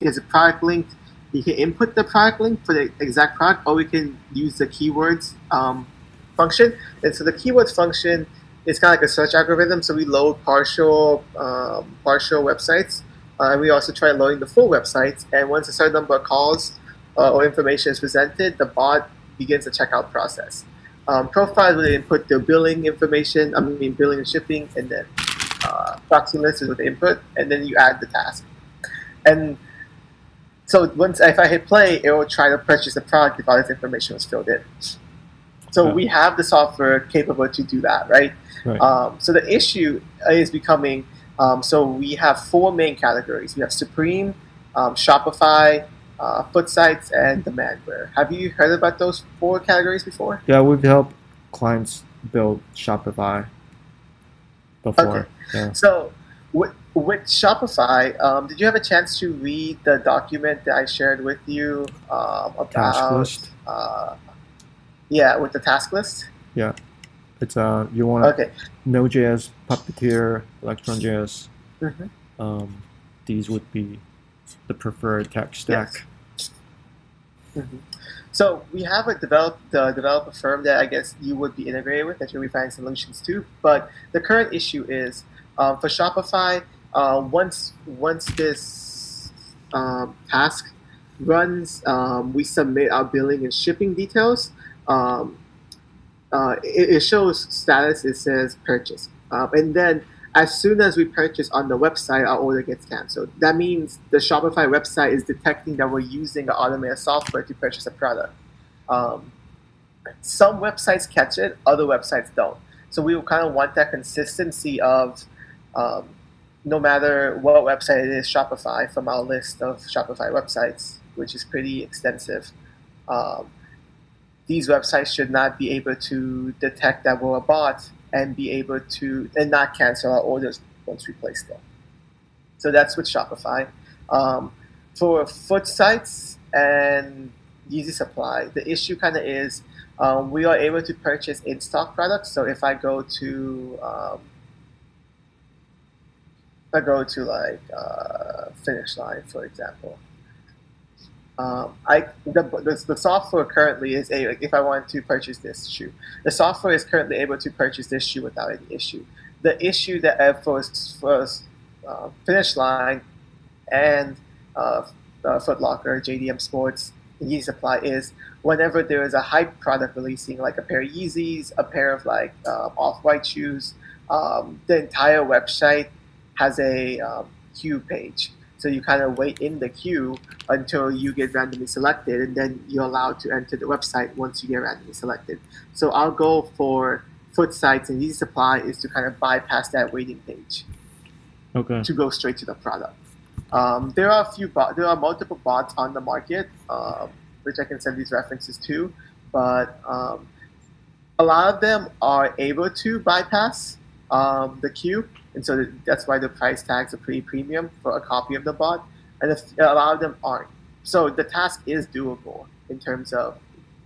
is a product link. You can input the product link for the exact product, or we can use the keywords um, function. And so the keywords function is kind of like a search algorithm. So we load partial um, partial websites, uh, and we also try loading the full websites. And once a certain number of calls uh, or information is presented, the bot begins the checkout process. Um, profiles will input the billing information, I mean billing and shipping, and then uh, proxy list is with input, and then you add the task. And so once if I hit play, it will try to purchase the product if all this information was filled in. So Yeah. we have the software capable to do that, right? Right. Um, so the issue is becoming um, so we have four main categories. We have Supreme, um, Shopify, uh, foot sites, and demandware. Have you heard about those four categories before? Yeah, we've helped clients build Shopify before. Okay. Yeah. So with, with Shopify, um, did you have a chance to read the document that I shared with you um, about Task list. Uh, yeah, with the task list. Yeah, it's uh you want Okay. Node.js, Puppeteer, Electron.js. Mhm. Um, these would be the preferred tech stack. Mhm. So we have a develop the developer firm that I guess you would be integrated with that you'll be finding solutions to. But the current issue is um, for Shopify. Uh, once once this um, task runs, um, we submit our billing and shipping details. Um, uh, it, it shows status. It says purchase, um, and then as soon as we purchase on the website, our order gets canceled. That means the Shopify website is detecting that we're using the automated software to purchase a product. Um, some websites catch it, other websites don't. So we kind of want that consistency of um, no matter what website it is, Shopify from our list of Shopify websites, which is pretty extensive. Um, these websites should not be able to detect that we're a bot and be able to and not cancel our orders once we place them. So that's with Shopify. Um, for foot sites and Yeezy Supply, the issue kind of is um, we are able to purchase in stock products. So if I go to um, if I go to like uh, Finish Line, for example, um, I the, the, the software currently is a like if I want to purchase this shoe, the software is currently able to purchase this shoe without any issue. The issue that uh, for for uh, Finish Line and uh, uh, Foot Locker, JDM Sports, Yeezy Supply is whenever there is a hype product releasing, like a pair of Yeezys, a pair of like um, off-white shoes, um, the entire website has a um, queue page. So you kind of wait in the queue until you get randomly selected, and then you're allowed to enter the website once you get randomly selected. So our goal for foot sites and Yeezy Supply is to kind of bypass that waiting page Okay. to go straight to the product. Um, there are a few bot, there are multiple bots on the market, um, which I can send these references to, but um, a lot of them are able to bypass um, the queue, and so that's why the price tags are pretty premium for a copy of the bot, and a lot of them aren't. So the task is doable in terms of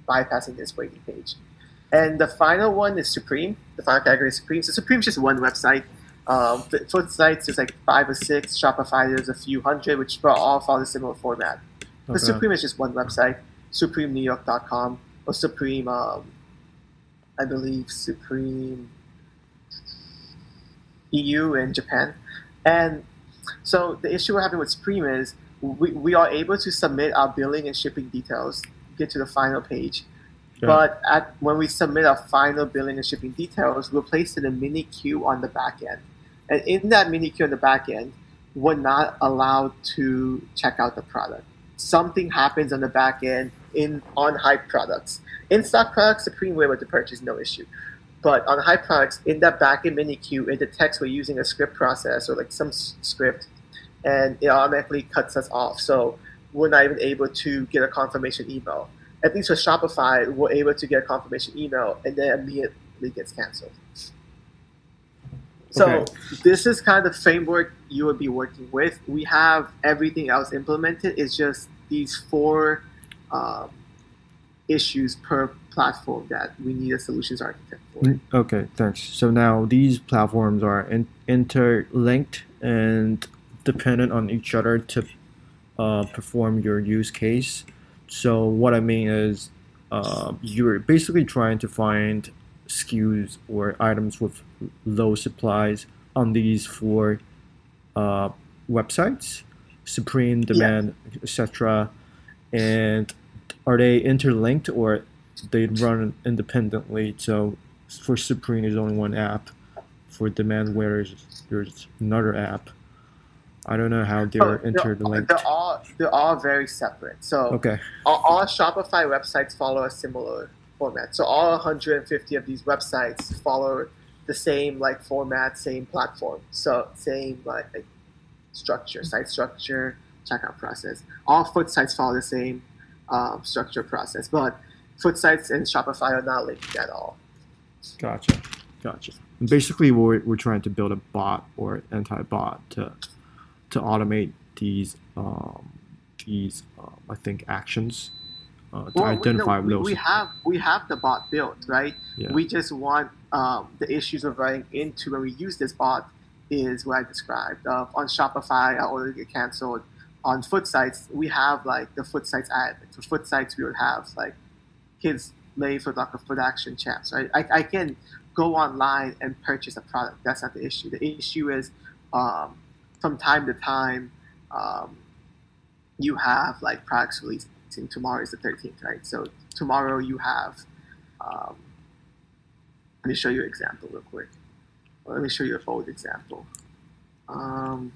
bypassing this waiting page. And the final one is Supreme. The final category is Supreme. So Supreme is just one website. Um, foot sites, there's like five or six. Shopify, there's a few hundred, which all follow a similar format. But Okay. Supreme is just one website, supremenewyork.com, or Supreme, um, I believe, Supreme EU and Japan. And so the issue we're having with Supreme is we, we are able to submit our billing and shipping details, get to the final page. Yeah. But at, when we submit our final billing and shipping details, we're placed in a mini queue on the back end. And in that mini queue on the back end, we're not allowed to check out the product. Something happens on the back end in on hype products. In stock products, Supreme we're able to purchase, no issue. But on hype products, in that back end mini queue, it detects we're using a script process or like some s- script, and it automatically cuts us off. So we're not even able to get a confirmation email. At least with Shopify, we're able to get a confirmation email, and then immediately gets canceled. So Okay. this is kind of the framework you would be working with. We have everything else implemented. It's just these four um, issues per platform that we need a solutions architect for. Mm, Okay, thanks. So now these platforms are in- interlinked and dependent on each other to uh, perform your use case. So what I mean is, uh, you're basically trying to find SKUs or items with low supplies on these four uh, websites, Supreme, Demand, yeah. etc. And are they interlinked or they run independently? So for Supreme, there's only one app. For Demandware there's another app. I don't know how they're oh, interlinked. They're all they're all very separate. So okay, all, all Shopify websites follow a similar format. So all 150 of these websites follow the same like format, same platform. So same like, like structure, site structure, checkout process. All foot sites follow the same um, structure process, but foot sites and Shopify are not linked at all. Gotcha, gotcha. And basically, we're, we're trying to build a bot or anti-bot to to automate these um, these uh, I think actions uh, to well, identify no, those. We have we have the bot built, right? Yeah. We just want um, the issues we're running into when we use this bot is what I described. Uh, on Shopify, our order get canceled. On foot sites, we have like the foot sites ad. For foot sites, we would have like kids lay for like a foot action champs, right? I, I can go online and purchase a product. That's not the issue. The issue is um, from time to time, um, you have like products releasing. Tomorrow is the 13th, right? So tomorrow you have. Um, let me show you an example real quick. Let me show you a old example. Um,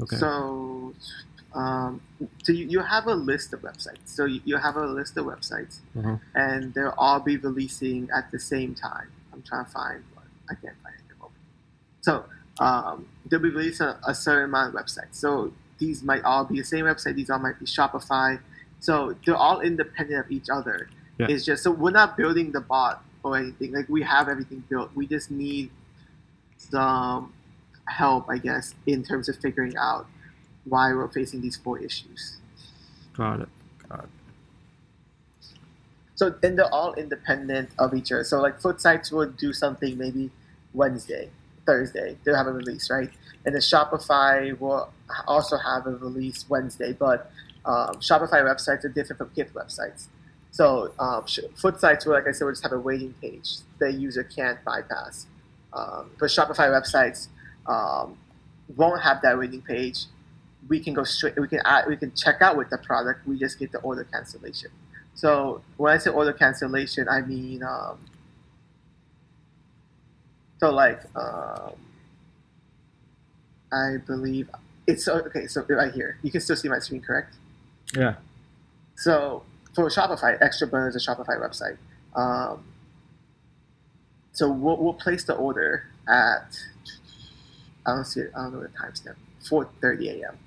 okay. So, um, so you, you have a list of websites. So you, you have a list of websites, uh-huh. and they'll all be releasing at the same time. I'm trying to find one. I can't find it the. So um, they'll be releasing a, a certain amount of websites. So these might all be the same website. These all might be Shopify. So they're all independent of each other. Yeah. It's just so we're not building the bot or anything. Like we have everything built. We just need some help, I guess, in terms of figuring out why we're facing these four issues. Got it. Got it. So then they're all independent of each other. So like foot sites will do something maybe Wednesday, Thursday. They'll have a release, right? And the Shopify will also have a release Wednesday, but um, Shopify websites are different from Kith websites. So um, foot sites will, like I said, will just have a waiting page the user can't bypass. Um, but Shopify websites um, won't have that waiting page. We can go straight. We can add, we can check out with the product. We just get the order cancellation. So when I say order cancellation, I mean um, so like um, I believe it's okay. So right here, you can still see my screen, correct? Yeah. So for Shopify, Extra Butter is a Shopify website. Um, so we'll, we'll place the order at I don't see it. I don't know the timestamp. 4:30 a.m.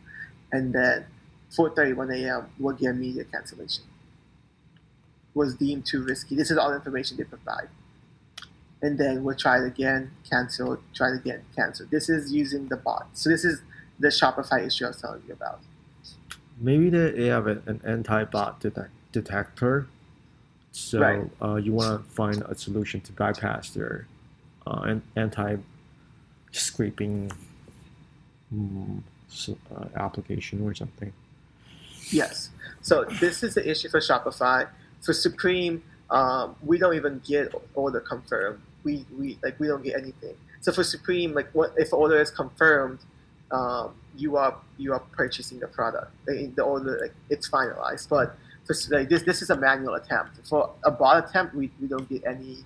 and then 4:31 a.m. will get immediate cancellation. Was deemed too risky. This is all the information they provide. And then we'll try it again, cancel, try it again, cancel. This is using the bot. So this is the Shopify issue I was telling you about. Maybe they have an anti-bot detect detector. So right. uh, you want to find a solution to bypass their uh, anti-scraping um, uh, application or something. Yes. So this is the issue for Shopify. For Supreme, um, we don't even get order confirmed. We, we like we don't get anything. So for Supreme, like what if order is confirmed, um, you are you are purchasing the product. The order like, it's finalized, but for like this this is a manual attempt. For a bot attempt, we, we don't get any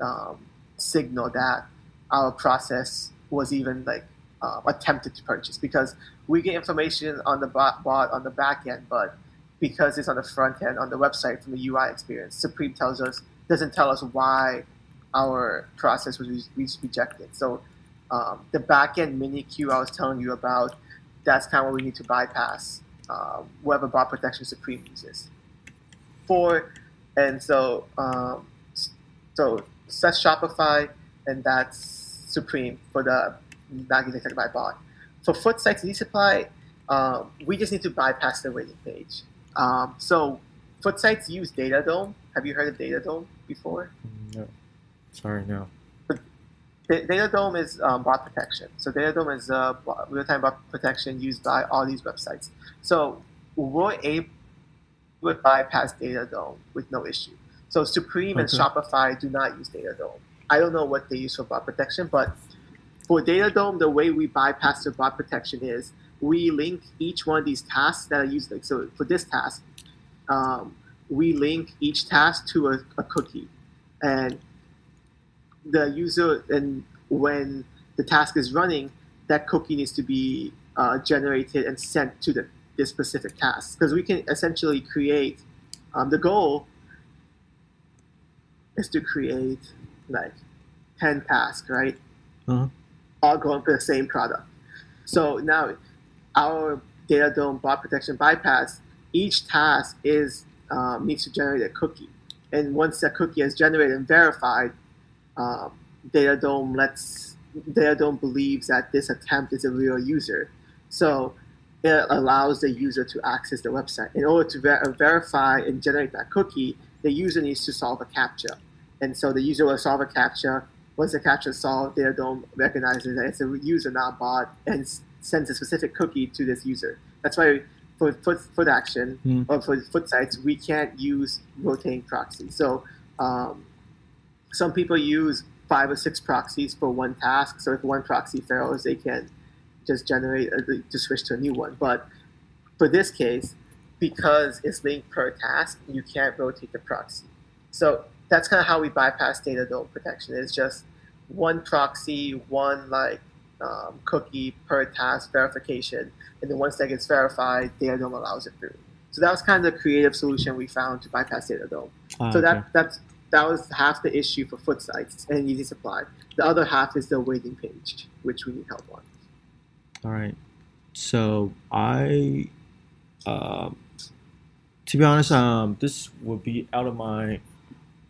um, signal that our process was even like uh, attempted to purchase because we get information on the bot, on the back end, but because it's on the front end on the website from the UI experience, Supreme tells us doesn't tell us why our process was re- rejected. So um, the back end mini queue I was telling you about, that's kind of what we need to bypass um, whatever bot protection Supreme uses. For and so um, so that's Shopify and that's Supreme for the not getting detected by bot. For foot sites and supply, um, we just need to bypass the waiting page. Um, so foot sites use Datadome. Have you heard of Datadome before? No. Sorry, no. Da- Datadome is um, bot protection. So Datadome is uh, real-time bot protection used by all these websites. So we're able to bypass Datadome with no issue. So Supreme and Shopify do not use Datadome. I don't know what they use for bot protection, but for Datadome, the way we bypass the bot protection is we link each one of these tasks that are used. Like so, for this task, um, we link each task to a, a cookie, and the user and when the task is running, that cookie needs to be uh, generated and sent to the this specific task because we can essentially create um, the goal is to create like 10 tasks right? Uh-huh. all going for the same product. So now our Datadome bot protection bypass each task is um, needs to generate a cookie. And once that cookie is generated and verified um, Datadome lets Datadome believes that this attempt is a real user, so it allows the user to access the website. In order to ver- verify and generate that cookie, the user needs to solve a captcha, and so the user will solve a captcha. Once the captcha is solved, Datadome recognizes that it's a user, not bot, and sends a specific cookie to this user. That's why for foot, foot action Hmm. or for foot sites, we can't use rotating proxies. So um, some people use five or six proxies for one task. So if one proxy fails, they can just generate uh, to switch to a new one. But for this case, because it's linked per task, you can't rotate the proxy. So that's kind of how we bypass Datadome protection. It's just one proxy, one like um, cookie per task verification, and then once that gets verified, Datadome allows it through. So that was kind of the creative solution we found to bypass Datadome. Ah, So okay. that that's that was half the issue for foot sites and Yeezy Supply. The other half is the waiting page, which we need help on. All right. So I, um, to be honest, um, this would be out of my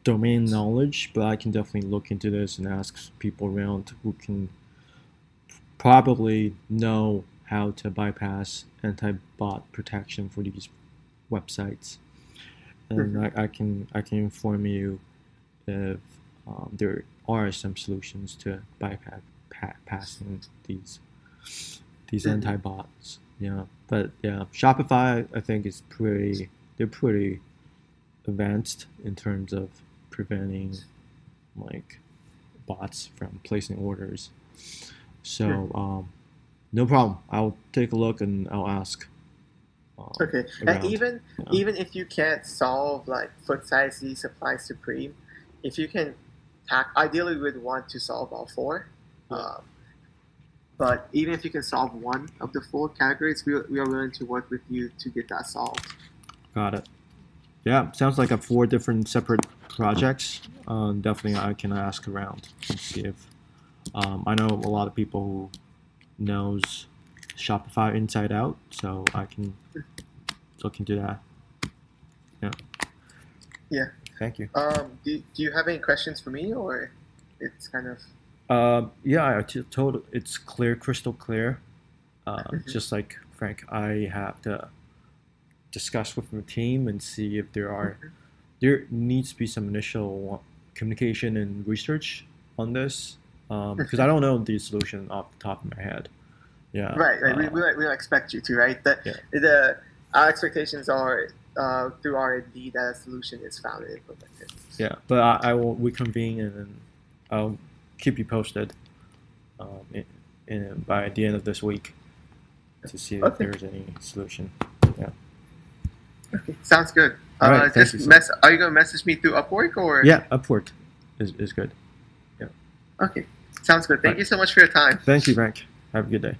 domain knowledge, but I can definitely look into this and ask people around who can probably know how to bypass anti-bot protection for these websites, and I, I can I can inform you if um, there are some solutions to bypass pa- passing these these Mhm. anti-bots. Yeah, but yeah, Shopify I think is pretty. They're pretty advanced in terms of preventing like bots from placing orders. So um, no problem. I'll take a look and I'll ask. um, Okay, and even Yeah. even if you can't solve like foot size Yeezy Supply supreme, if you can tack, ideally we would want to solve all four. Yeah. Um, but even if you can solve one of the four categories, we, we are willing to work with you to get that solved. Got it. Yeah, sounds like a four different separate projects. Um, definitely, I can ask around and see if um, I know a lot of people who knows Shopify inside out, so I can look into that. Yeah. Yeah. Thank you. Um, do, do you have any questions for me, or it's kind of Um, yeah, I t- told it's clear, crystal clear. Uh, Mhm. Just like Frank, I have to discuss with my team and see if there are there needs to be some initial communication and research on this because I don't know the solution off the top of my head. Yeah. right? Right. we, uh, we, don't- we expect you to, right? The, Yeah. the our expectations are uh, through R and D that a solution is found and implemented. yeah, but I, I will reconvene and then I'll keep you posted um, in, in, by the end of this week to see if there's any solution. Yeah. Okay, sounds good. All right, uh, just you, mess. Are you gonna message me through Upwork or? Yeah, Upwork is, is good. Yeah. Okay, sounds good. Thank Right. you so much for your time. Thank you, Frank. Have a good day.